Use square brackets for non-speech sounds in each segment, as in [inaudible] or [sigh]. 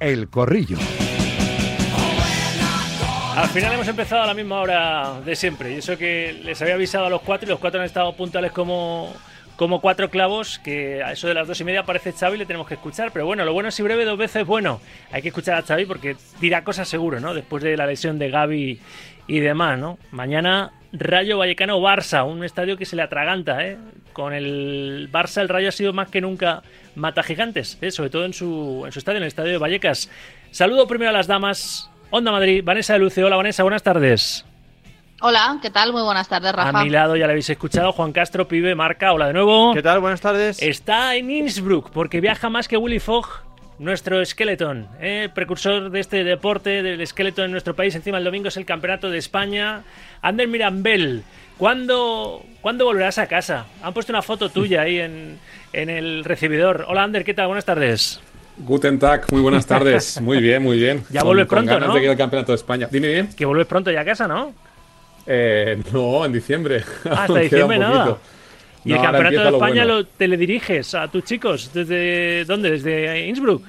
El Corrillo. Al final hemos empezado a la misma hora de siempre. Y eso que les había avisado a los cuatro y los cuatro han estado puntuales como, como cuatro clavos, que a eso de las dos y media aparece Xavi y le tenemos que escuchar. Pero bueno, lo bueno si breve dos veces bueno. Hay que escuchar a Xavi porque dirá cosas seguro, ¿no? Después de la lesión de Gaby y demás, ¿no? Mañana Rayo Vallecano Barça, un estadio que se le atraganta, ¿eh? Con el Barça el Rayo ha sido más que nunca mata gigantes, ¿eh? sobre todo en su, en su estadio, en el estadio de Vallecas. Saludo primero a las damas. Onda Madrid, Vanessa de Luce. Hola Vanessa, buenas tardes. Hola, ¿qué tal? Muy buenas tardes, Rafa. A mi lado ya le habéis escuchado, Juan Castro, pibe, marca. Hola de nuevo. ¿Qué tal? Buenas tardes. Está en Innsbruck porque viaja más que Willy Fogg, nuestro Skeleton, ¿eh? precursor de este deporte, del Skeleton en nuestro país. Encima el domingo es el Campeonato de España. Ander Mirambel, ¿cuándo, ¿cuándo volverás a casa? Han puesto una foto tuya ahí en, en el recibidor. Hola Ander, ¿qué tal? Buenas tardes. Guten Tag, muy buenas tardes. [laughs] Muy bien, muy bien. Ya vuelve pronto, ganas ¿no? de ir al Campeonato de España. Dime bien. Que vuelves pronto ya a casa, ¿no? Eh, no, en diciembre. Ah, hasta [laughs] diciembre nada. poquito. Y el No, Campeonato de empieza lo España bueno. lo telediriges a tus chicos. ¿Desde dónde? ¿Desde Innsbruck?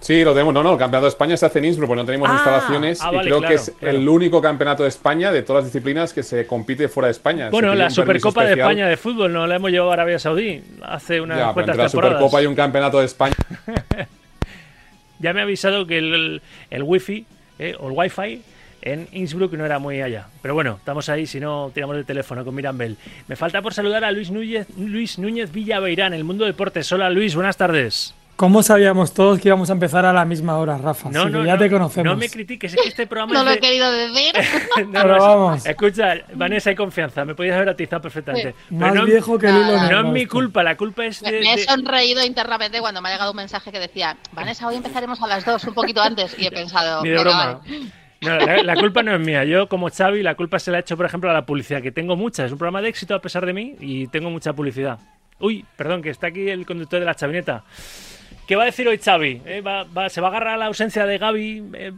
Sí, lo tenemos. No, no, el Campeonato de España se hace en Innsbruck, porque no tenemos Ah, instalaciones. ah, y creo claro, que es claro. el único Campeonato de España de todas las disciplinas que se compite fuera de España. Bueno, la Supercopa de. España de fútbol no la hemos llevado a Arabia Saudí hace unas Ya, cuantas entre la temporadas. Supercopa y un Campeonato de España. [laughs] Ya me ha avisado que el, el wifi eh, o el wifi en Innsbruck no era muy allá. Pero bueno, estamos ahí, si no, tiramos el teléfono con Mirambel. Me falta por saludar a Luis Núñez, Luis Núñez Villaveirán, el mundo deportes. Hola Luis, buenas tardes. ¿Cómo sabíamos todos que íbamos a empezar a la misma hora, Rafa? No, Así que no, ya no, te conocemos. No me critiques, es que este programa No es lo de- he querido decir. [laughs] No, Pero vamos. Escucha, Vanessa, hay confianza. Me podías haber atizado perfectamente. Pero Más no, viejo que el hilo Nada. negro no es mi esto. culpa, la culpa es de. Me he de- sonreído internamente cuando me ha llegado un mensaje que decía, Vanessa, hoy empezaremos a las dos, un poquito antes. Y he pensado, Ni de "Venga, broma. vale". No, la, la culpa no es mía. Yo, como Xavi, la culpa se la he hecho, por ejemplo, a la publicidad, que tengo mucha. Es un programa de éxito a pesar de mí y tengo mucha publicidad. Uy, perdón, que está aquí el conductor de la chavineta. ¿Qué va a decir hoy Xavi? ¿Eh? ¿Va- va- ¿Se va a agarrar la ausencia de Gaby eh,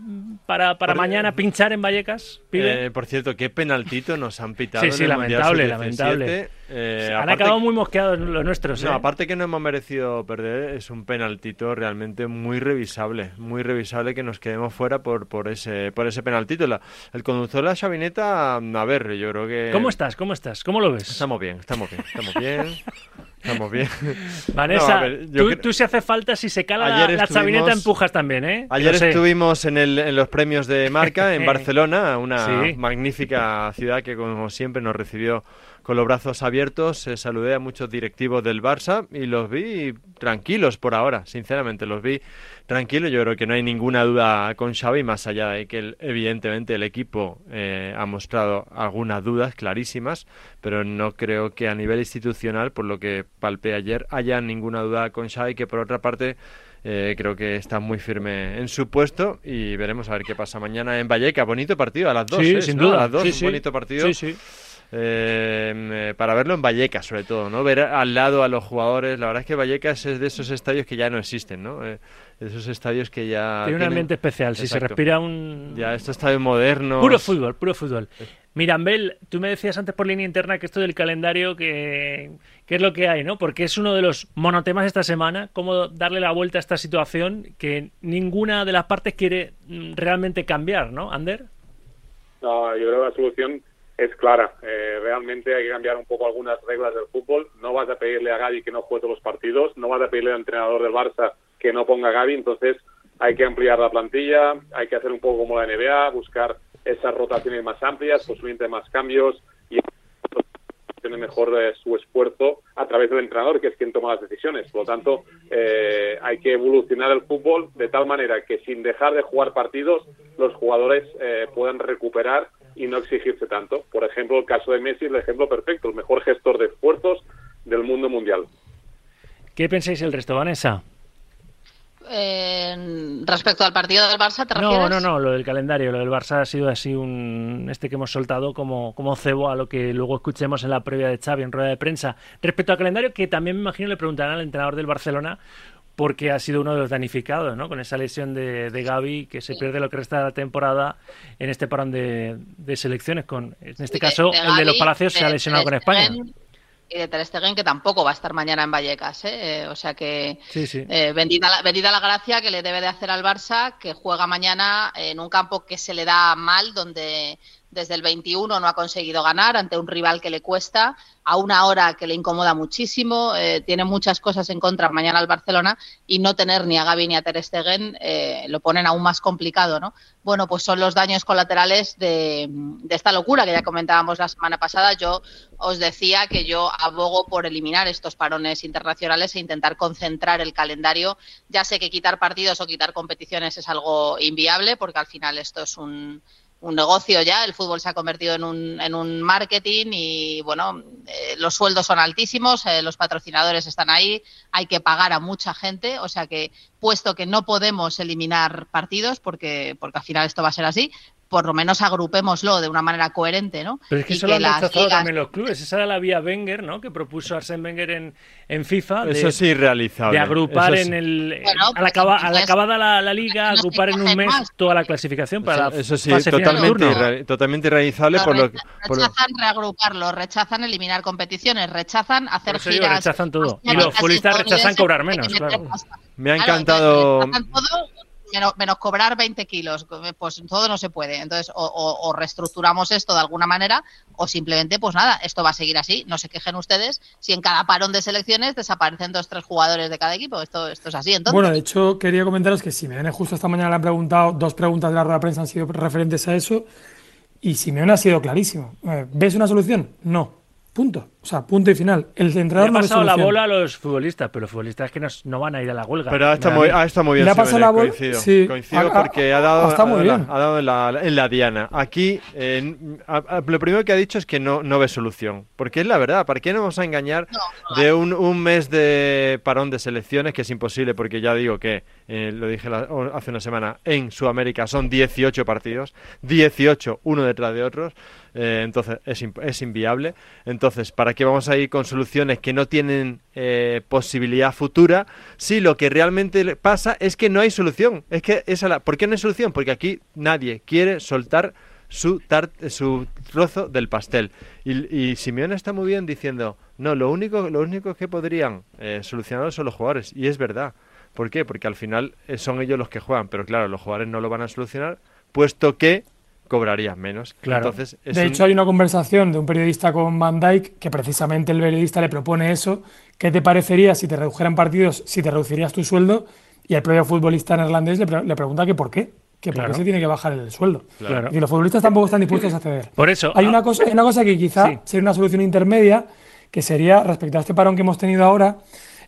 para, para Por- mañana pinchar en Vallecas? Eh, por cierto, qué penaltito nos han pitado. Sí, sí, en el lamentable, Sub-17. lamentable. Eh, Han aparte- acabado muy mosqueados los nuestros. No, ¿eh? aparte que no hemos merecido perder, es un penaltito realmente muy revisable, muy revisable que nos quedemos fuera por, por ese por ese penaltito. La- el conductor de la chavineta, a ver, yo creo que... ¿Cómo estás? ¿Cómo estás? ¿Cómo lo ves? Estamos bien, estamos bien, estamos bien, [laughs] estamos bien. [laughs] Vanessa, No, ver, tú, cre- tú si hace falta, si se cala la, Ayer la chavineta, empujas también, ¿eh? Ayer estuvimos en, el, en los premios de marca en [laughs] Barcelona, una Sí. magnífica ciudad que como siempre nos recibió con los brazos abiertos. Eh, saludé a muchos directivos del Barça y los vi tranquilos por ahora, sinceramente los vi tranquilos. Yo creo que no hay ninguna duda con Xavi, más allá de que el- evidentemente el equipo eh, ha mostrado algunas dudas clarísimas, pero no creo que a nivel institucional, por lo que palpé ayer, haya ninguna duda con Xavi, que por otra parte eh, creo que está muy firme en su puesto y veremos a ver qué pasa mañana en Valleca. Bonito partido a las dos, Sí, ¿eh? sin ¿no? duda. A las dos, Sí, un sí. bonito partido. Sí, sí. Eh, eh, para verlo en Vallecas, sobre todo, ¿no? Ver al lado a los jugadores. La verdad es que Vallecas es de esos estadios que ya no existen, ¿no? Eh, de esos estadios que ya. Tiene un tienen- ambiente especial, si se respira un... Ya, estos estadios modernos. Puro fútbol, puro fútbol. Mirambel, tú me decías antes por línea interna que esto del calendario, que, que es lo que hay, ¿no? Porque es uno de los monotemas esta semana, cómo darle la vuelta a esta situación que ninguna de las partes quiere mm, realmente cambiar, ¿no, Ander? No, yo creo que la solución es clara. Eh, realmente hay que cambiar un poco algunas reglas del fútbol. No vas a pedirle a Gaby que no juegue todos los partidos, no vas a pedirle al entrenador del Barça que no ponga a Gaby, entonces hay que ampliar la plantilla, hay que hacer un poco como la NBA, buscar esas rotaciones más amplias, posiblemente más cambios y tiene mejor eh, su esfuerzo a través del entrenador, que es quien toma las decisiones. Por lo tanto, eh, hay que evolucionar el fútbol de tal manera que sin dejar de jugar partidos, los jugadores eh, puedan recuperar y no exigirse tanto. Por ejemplo, el caso de Messi es el ejemplo perfecto, el mejor gestor de esfuerzos del mundo mundial. ¿Qué pensáis el resto, Vanessa? Eh, respecto al partido del Barça, ¿te No, refieres? no, no, lo del calendario, lo del Barça ha sido así un este que hemos soltado como, como cebo a lo que luego escuchemos en la previa de Xavi en rueda de prensa. Respecto al calendario, que también me imagino le preguntarán al entrenador del Barcelona porque ha sido uno de los danificados, ¿no? Con esa lesión de, de Gaby que se pierde lo que resta de la temporada en este parón de, de selecciones. Con, en este caso, de el de los Palacios se ha lesionado con España. Y de Ter Stegen, que tampoco va a estar mañana en Vallecas. ¿eh? o sea que Sí, sí. eh, bendita, la, bendita la gracia que le debe de hacer al Barça, que juega mañana en un campo que se le da mal, donde desde el 21 no ha conseguido ganar ante un rival que le cuesta, a una hora que le incomoda muchísimo, eh, tiene muchas cosas en contra mañana al Barcelona y no tener ni a Gavi ni a Ter Stegen eh, lo ponen aún más complicado, ¿no? Bueno, pues son los daños colaterales de esta locura que ya comentábamos la semana pasada. Yo os decía que yo abogo por eliminar estos parones internacionales e intentar concentrar el calendario. Ya sé que quitar partidos o quitar competiciones es algo inviable porque al final esto es un, un negocio ya, el fútbol se ha convertido en un, en un marketing y bueno, eh, los sueldos son altísimos, eh, los patrocinadores están ahí, hay que pagar a mucha gente, o sea que puesto que no podemos eliminar partidos, porque, porque al final esto va a ser así, por lo menos agrupémoslo de una manera coherente, ¿no? Pero es que Y eso lo han las rechazado ligas- también los clubes. Esa era la vía Wenger, ¿no? Que propuso Arsène Wenger en, en FIFA. De, Eso es irrealizable. de agrupar Eso sí. en el. Bueno, a, la pues acaba- a la entonces, acabada la, la liga, no agrupar en un mes más. toda la clasificación para Eso, sí, fase totalmente, turno. irre- totalmente irrealizable Lo por lo, por rechazan reagruparlo, rechazan eliminar competiciones, rechazan hacer Por eso digo, giras. rechazan todo. Y los futbolistas rechazan cobrar menos, claro. Me ha Claro, encantado. entonces, rechazan todo, menos, menos cobrar 20 kilos, pues todo no se puede. Entonces, o, o- reestructuramos esto de alguna manera, o simplemente, pues nada, esto va a seguir así. No se quejen ustedes si en cada parón de selecciones desaparecen dos tres jugadores de cada equipo. Esto, esto es así. Entonces, Bueno, de hecho, quería comentaros que Simeone justo esta mañana le han preguntado, dos preguntas de la rueda de prensa han sido referentes a eso, y Simeone ha sido clarísimo. Eh, ¿Ves una solución? No. Punto. O sea, punto y final. El Le entrenador ha no ve pasado la bola a los futbolistas, pero los futbolistas que no, no van a ir a la huelga. Pero ha estado muy, ha estado muy bien. Le ha pasado la bola- Coincido, sí. coincido Ha- ha- porque ha dado, ha estado ha muy dado bien. la, ha dado en la, en la diana. Aquí, eh, a- a- lo primero que ha dicho es que no, no ve solución. Porque es la verdad. ¿Para qué nos vamos a engañar de un, un mes de parón de selecciones que es imposible? Porque ya digo que, eh, lo dije la- hace una semana, en Sudamérica son 18 partidos. 18, uno detrás de otros. Eh, entonces es, es inviable. Entonces, ¿para qué vamos a ir con soluciones que no tienen eh, posibilidad futura si lo que realmente pasa es que no hay solución? Es que esa la, ¿Por qué no hay solución? Porque aquí nadie quiere soltar su, tar- su trozo del pastel. Y, y Simeone está muy bien diciendo, no, lo único, lo único que podrían eh, solucionarlo son los jugadores. Y es verdad. ¿Por qué? Porque al final eh, son ellos los que juegan, pero claro, los jugadores no lo van a solucionar, puesto que cobrarían menos. Claro. Entonces, es De un- hecho, hay una conversación de un periodista con Van Dyke que precisamente el periodista le propone eso. ¿Qué te parecería si te redujeran partidos, si te reducirías tu sueldo? Y el propio futbolista neerlandés le, pre- le pregunta que por qué, que por qué se tiene que bajar el sueldo. Claro. Y los futbolistas tampoco están dispuestos a ceder. Por eso. Hay ah, una cosa, hay una cosa que quizá Sí. sería una solución intermedia, que sería respecto a este parón que hemos tenido ahora,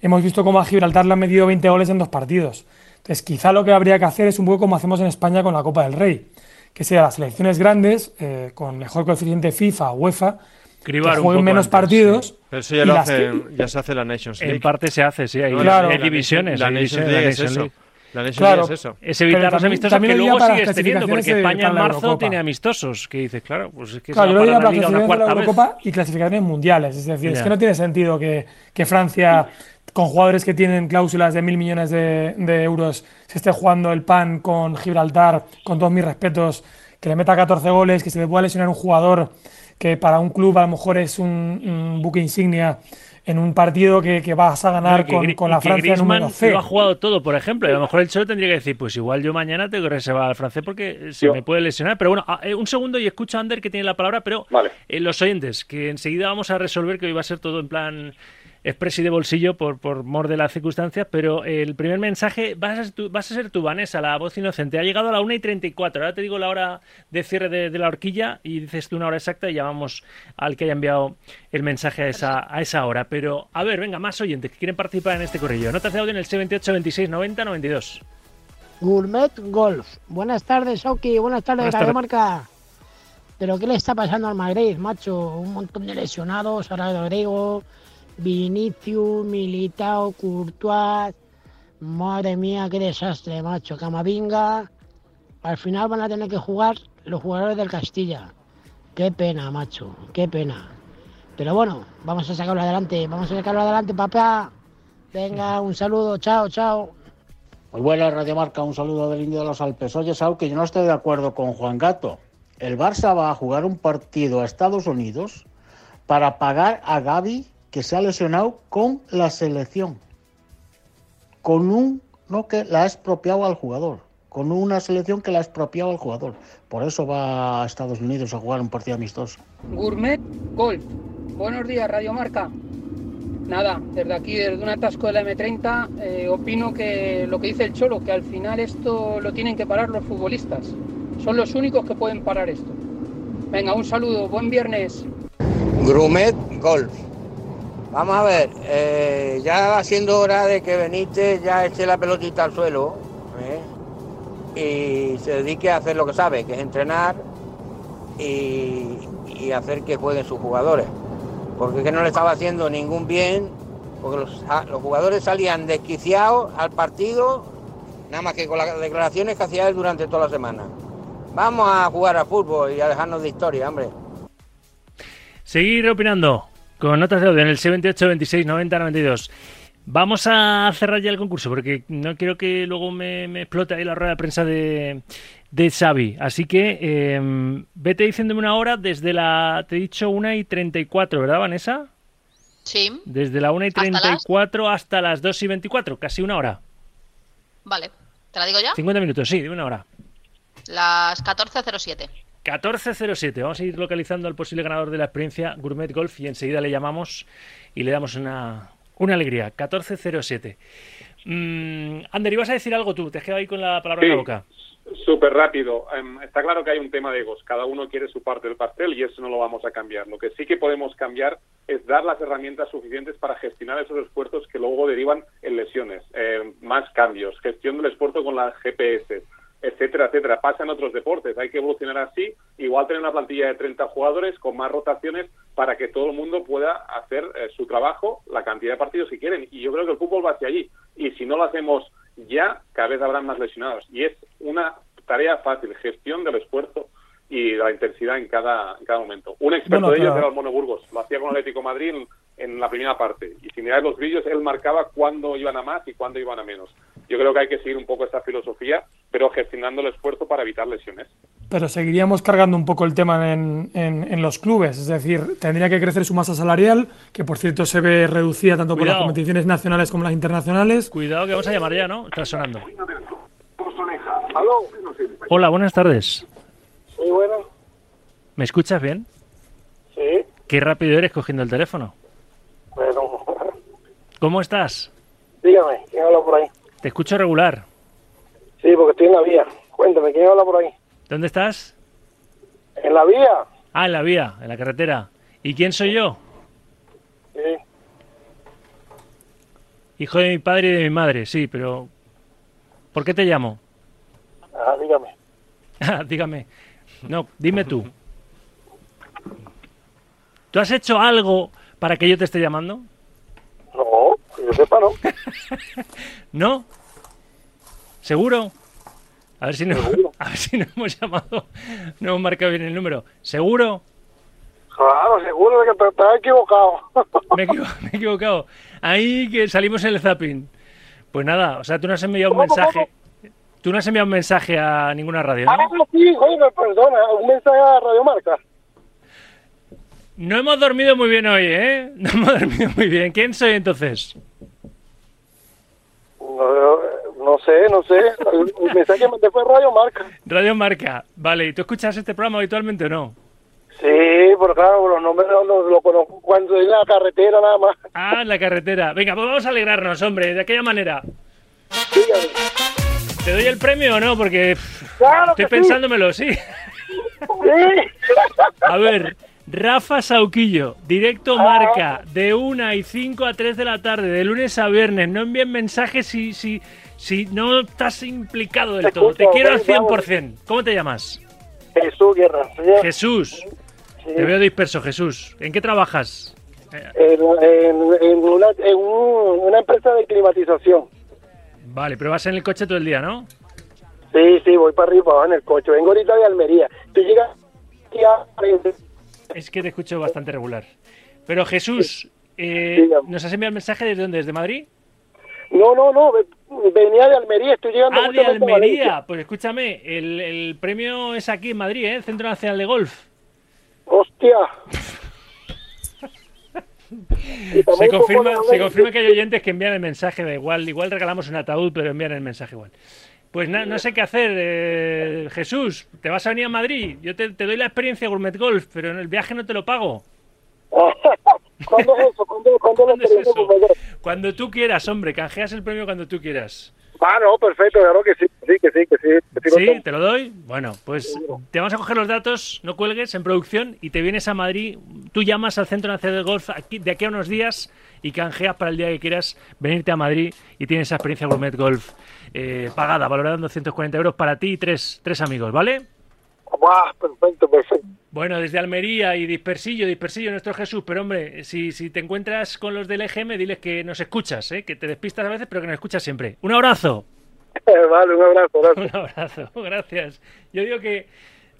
hemos visto cómo a Gibraltar le han metido 20 goles en dos partidos. Entonces, quizá lo que habría que hacer es un poco como hacemos en España con la Copa del Rey, que sea las selecciones grandes, eh, con mejor coeficiente FIFA o UEFA, Cribar que jueguen menos antes, partidos. Pero eso ya lo hace, que- ya se hace la Nations League. En parte se hace, sí. Hay, No, Claro. hay divisiones. La hay Nations divisiones, League la es Nations eso. League. La Nations Claro. Es eso. Es evitar los también- amistosos también que luego sigues teniendo, porque de- España en marzo tiene amistosos. Que dices, claro, pues es que Claro, se yo va lo diría para la liga una clasificaciones de cuarta la vez. Y clasificaciones mundiales. Es decir, es Ya. que no tiene sentido que, que Francia, con jugadores que tienen cláusulas de mil millones de, de euros, se esté jugando el pan con Gibraltar, con todos mis respetos, que le meta 14 goles, que se le pueda lesionar un jugador que para un club a lo mejor es un, un buque insignia en un partido que, que vas a ganar que con, con la Francia Griezmann número C. lo ha jugado todo, por ejemplo. Y a lo mejor el Cholo tendría que decir, pues igual yo mañana tengo que reservar al francés porque se Yo- me puede lesionar. Pero bueno, eh, un segundo y escucho a Ander que tiene la palabra, pero Vale. eh, los oyentes, que enseguida vamos a resolver que hoy va a ser todo en plan express y de bolsillo por, por mor de las circunstancias, pero el primer mensaje vas a, ser tú, vas a ser tú, Vanessa, la voz inocente. Ha llegado a la 1 y 34. Ahora te digo la hora de cierre de, de la horquilla y dices tú una hora exacta y llamamos al que haya enviado el mensaje a esa, a esa hora. Pero, a ver, venga, más oyentes que quieren participar en este corrillo. Notas de audio en el 78 26 90 92. Gourmet Golf. Buenas tardes, Oki. Buenas tardes, Buenas tardes. Marca. Pero ¿qué le está pasando al Madrid, macho? Un montón de lesionados, ahora Grego, Vinicius, Militao, Courtois. Madre mía, qué desastre, macho. Camavinga. Al final van a tener que jugar los jugadores del Castilla. Qué pena, macho. Qué pena. Pero bueno, vamos a sacarlo adelante. Vamos a sacarlo adelante, papá. Venga, un saludo. Chao, chao. Muy buena Radio Marca, un saludo del Indio de los Alpes. Oye, Saúl, que yo no estoy de acuerdo con Juan Gato. El Barça va a jugar un partido a Estados Unidos para pagar a Gaby que se ha lesionado con la selección. Con un, no que la ha expropiado al jugador. Con una selección que la ha expropiado al jugador. Por eso va a Estados Unidos a jugar un partido amistoso. Gourmet Golf. Buenos días, Radio Marca. Nada, desde aquí, desde un atasco de la M30, eh, opino que lo que dice el Cholo, que al final esto lo tienen que parar los futbolistas. Son los únicos que pueden parar esto. Venga, un saludo, buen viernes. Grumet Golf. Vamos a ver, eh, ya va siendo hora de que Benítez ya eche la pelotita al suelo ¿eh? y se dedique a hacer lo que sabe, que es entrenar y, hacer que jueguen sus jugadores porque es que no le estaba haciendo ningún bien, porque los, los, jugadores salían desquiciados al partido, nada más que con las declaraciones que hacía él durante toda la semana. Vamos a jugar a fútbol y a dejarnos de historia, hombre. Seguir opinando con notas de audio en el 78 26 90 92. Vamos a cerrar ya el concurso porque no quiero que luego me, me explote ahí la rueda de prensa de, de Xavi. Así que eh, vete diciéndome una hora desde la, te he dicho, 1 y 34, ¿verdad, Vanessa? Sí. Desde la 1 y 34 hasta las, hasta las 2 y 24, casi una hora. Vale. ¿Te la digo ya? 50 minutos, sí, de una hora. Las 14.07. 14.07. Vamos a ir localizando al posible ganador de la experiencia Gourmet Golf y enseguida le llamamos y le damos una, una alegría. 14.07. Mm, Ander, ibas a decir algo tú, te has quedado ahí con la palabra sí. en la boca. Súper rápido. Um, está claro que hay un tema de egos. Cada uno quiere su parte del pastel y eso no lo vamos a cambiar. Lo que sí que podemos cambiar es dar las herramientas suficientes para gestionar esos esfuerzos que luego derivan en lesiones, eh, más cambios, gestión del esfuerzo con las GPS, etcétera, etcétera. Pasa en otros deportes. Hay que evolucionar así. Igual tener una plantilla de 30 jugadores con más rotaciones para que todo el mundo pueda hacer eh, su trabajo, la cantidad de partidos que quieren. Y yo creo que el fútbol va hacia allí. Y si no lo hacemos ya cada vez habrán más lesionados. Y es una tarea fácil, gestión del esfuerzo y de la intensidad en cada, en cada momento. Un experto bueno, de ellos era el Mono Burgos, lo hacía con Atlético Madrid en, en, la primera parte. Y si miráis los vídeos, él marcaba cuándo iban a más y cuándo iban a menos. Yo creo que hay que seguir un poco esta filosofía, pero gestionando el esfuerzo para evitar lesiones. Pero seguiríamos cargando un poco el tema en, en, en los clubes, es decir, tendría que crecer su masa salarial, que por cierto se ve reducida tanto Cuidado. por las competiciones nacionales como las internacionales. Cuidado que vamos a llamar ya, ¿no? Está sonando. Hola, buenas tardes. Sí, bueno. ¿Me escuchas bien? Sí. Qué rápido eres cogiendo el teléfono. Bueno. ¿Cómo estás? Dígame, ¿quién habla por ahí? Te escucho regular. Sí, porque estoy en la vía. Cuéntame, ¿quién habla por ahí? ¿Dónde estás? En la vía. Ah, en la vía, en la carretera. ¿Y quién soy yo? Sí. Hijo de mi padre y de mi madre, sí, pero ¿por qué te llamo? Ah, dígame. [laughs] Ah, dígame. No, dime tú. ¿Tú has hecho algo para que yo te esté llamando? Yo sepa, no. [laughs] ¿No? ¿Seguro? A ver si no, ¿Seguro? [laughs] a ver si no hemos llamado, no hemos marcado bien el número. ¿Seguro? Claro, seguro de que te estás equivocado. [laughs] Me he, equivo- me he equivocado. Ahí que salimos en el zapping. Pues nada, o sea, tú no has enviado un ¿Cómo, cómo, mensaje. Tú no has enviado un mensaje a ninguna radio, Ah, ¿no? sí, oye, perdona, un mensaje a Radio Marca. No hemos dormido muy bien hoy, ¿eh? No hemos dormido muy bien. ¿Quién soy entonces? No, no sé, no sé. El, mensaje que mandé fue Radio Marca. Radio Marca. Vale, ¿y tú escuchas este programa habitualmente o no? Sí, pero claro, los nombres no, no lo conozco cuando en la carretera nada más. Ah, en la carretera. Venga, pues vamos a alegrarnos, hombre, de aquella manera. Dígame. ¿Te doy el premio o no? Porque pff, Claro estoy que sí. pensándomelo, sí. Sí. A ver, Rafa Sauquillo, directo marca, de 1 y 5 a 3 de la tarde, de lunes a viernes. No envíen mensajes si, si, si no estás implicado del Te todo. Te quiero al ven, vamos. 100%. ¿Cómo te llamas? Jesús Guerra. Jesús. Sí. Te veo disperso, Jesús. ¿En qué trabajas? Eh, En, en- en una, en un- una empresa de climatización. Vale, pero vas en el coche todo el día, ¿no? Sí, sí, voy para arriba, para abajo en el coche. Vengo ahorita de Almería. Tú llegas aquí a... Es que te escucho bastante regular. Pero Jesús, eh. ¿nos has enviado el mensaje desde dónde? ¿Desde Madrid? No, no, no, ve- venía de Almería, estoy llegando Ah, de a. Almería. Pues escúchame, el, el premio es aquí en Madrid, ¿eh? El Centro Nacional de Golf. Hostia. [laughs] Se confirma, se confirma que hay oyentes que envían el mensaje, da igual, igual regalamos un ataúd, pero envían el mensaje igual. Pues na- no sé qué hacer, eh, Jesús. ¿Te vas a venir a Madrid? Yo te, te doy la experiencia Gourmet Golf, pero en el viaje no te lo pago. [laughs] ¿Cuándo es eso? ¿Cuándo, cuándo ¿Cuándo es eso? Cuando tú quieras, hombre, canjeas el premio cuando tú quieras. Ah, no, perfecto, claro que sí, sí, que sí, que sí. que sí, ¿Sí? ¿Te lo doy? Bueno, pues te vamos a coger los datos, no cuelgues, en producción, y te vienes a Madrid. Tú llamas al Centro Nacional de Golf aquí, de aquí a unos días y canjeas para el día que quieras venirte a Madrid y tienes esa experiencia Gourmet Golf eh, pagada, valorada en 240 euros para ti y tres, tres amigos, ¿vale? Perfecto, perfecto. Bueno, desde Almería y Dispersillo, Dispersillo, nuestro Jesús, pero hombre, si, si te encuentras con los del EGM, diles que nos escuchas, ¿eh? que te despistas a veces, pero que nos escuchas siempre. Un abrazo. [laughs] vale, un abrazo, gracias. Un abrazo, [laughs] gracias. Yo digo que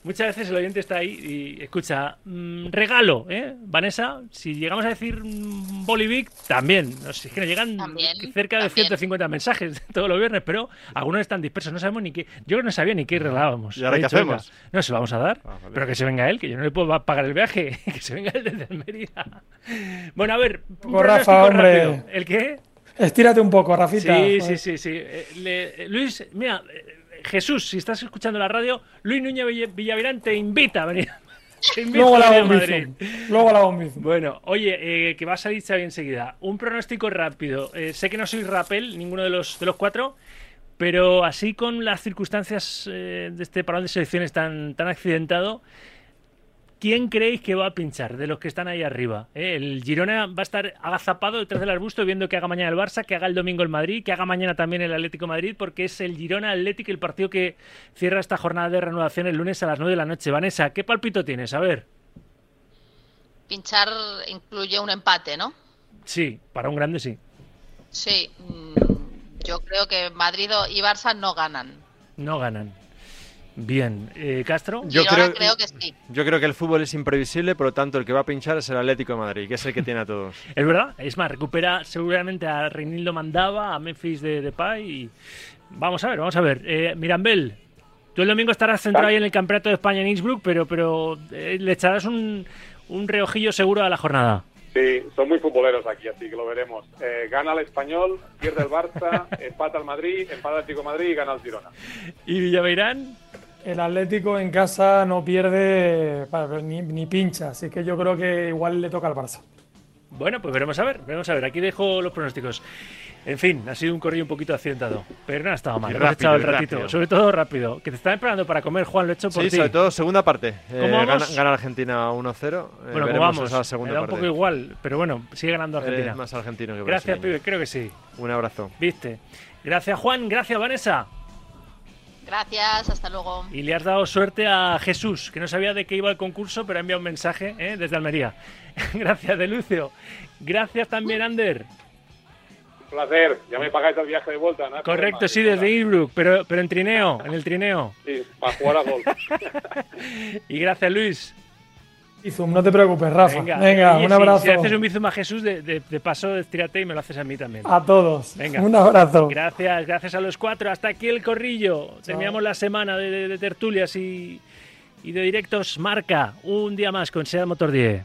muchas veces el oyente está ahí y escucha, mm, regalo, ¿eh? Vanessa, si llegamos a decir mm, Bolivic, también. No sé, es que nos llegan También, cerca de también. 150 mensajes [laughs] todos los viernes, pero algunos están dispersos, no sabemos ni qué. Yo no sabía ni qué regalábamos. ¿Y ahora qué dicho, venga, hacemos? No, se lo vamos a dar, Ah, vale. pero que se venga él, que yo no le puedo pa- pagar el viaje, [laughs] que se venga él desde Almería. Bueno, a ver, Rafa, hombre. rápido. ¿El qué? Estírate un poco, Rafita. Sí, Joder. sí, sí, sí. Eh, le- Luis, mira, eh, Jesús, si estás escuchando la radio, Luis Núñez Villa- Villavirán te invita a venir. [laughs] Luego la bizum. Luego la bizum. Bueno, oye, eh, que va a salir Xavi enseguida. Un pronóstico rápido. Eh, sé que no soy rapel, ninguno de los, de los cuatro, pero así con las circunstancias eh, de este parón de selecciones tan, tan accidentado, ¿quién creéis que va a pinchar de los que están ahí arriba? Eh, El Girona va a estar agazapado detrás del arbusto viendo que haga mañana el Barça, que haga el domingo el Madrid, que haga mañana también el Atlético de Madrid, porque es el Girona Atlético el partido que cierra esta jornada de reanudación el lunes a las 9 de la noche. Vanessa, ¿qué palpito tienes? A ver. Pinchar incluye un empate, ¿no? Sí, para un grande sí. Sí. mm, Yo creo que Madrid y Barça no ganan. No ganan. Bien, eh, Castro. Yo creo- creo que sí. Yo creo que el fútbol es imprevisible, por lo tanto el que va a pinchar es el Atlético de Madrid, que es el que tiene a todos. [laughs] Es verdad, es más, recupera seguramente a Reinildo Mandaba, a Memphis de Depay y vamos a ver, vamos a ver. Eh, Mirambel, tú el domingo estarás centrado ahí en el Campeonato de España en Innsbruck, pero, pero eh, le echarás un, un reojillo seguro a la jornada. Sí, son muy futboleros aquí, así que lo veremos. Eh, gana el Español, pierde el Barça, [laughs] empata el Madrid, empata el Atlético de Madrid y gana el Girona. ¿Y Villaveirán? El Atlético en casa no pierde ni, ni pincha, así que yo creo que igual le toca al Barça. Bueno, pues veremos a ver, veremos a ver. Aquí dejo los pronósticos. En fin, ha sido un corrillo un poquito accidentado, pero no ha estado mal. Rápido, echado el ratito, rápido. sobre todo rápido. Que te están esperando para comer, Juan, lo he hecho por Sí, ti. sobre todo segunda parte. Eh, ¿Cómo gana, vamos? gana Argentina 1-0. Eh, Bueno, como vamos, esa me segunda da un parte. poco igual, pero bueno, sigue ganando Eres Argentina. más argentino que Gracias, pibe, creo que sí. Un abrazo. ¿Viste? Gracias, Juan. Gracias, Vanessa. Gracias, hasta luego. Y le has dado suerte a Jesús, que no sabía de qué iba el concurso, pero ha enviado un mensaje ¿eh? desde Almería. [laughs] Gracias, De Lucio. Gracias también, Ander. Un placer, ya me pagáis el viaje de vuelta, ¿no? Correcto, sí, desde Innsbruck, pero, pero en trineo, en el trineo. Sí, para jugar a golf. [laughs] Y gracias, Luis. Bizum, no te preocupes, Rafa. Venga, oye, un abrazo Si, haces un bizum a Jesús, de, de- de paso, estírate y me lo haces a mí también. a todos. Venga. Un abrazo. Gracias, gracias a los cuatro. Hasta aquí el corrillo. Terminamos la semana de, de- de tertulias y, y de directos. Marca un día más con SEAT Motor 10.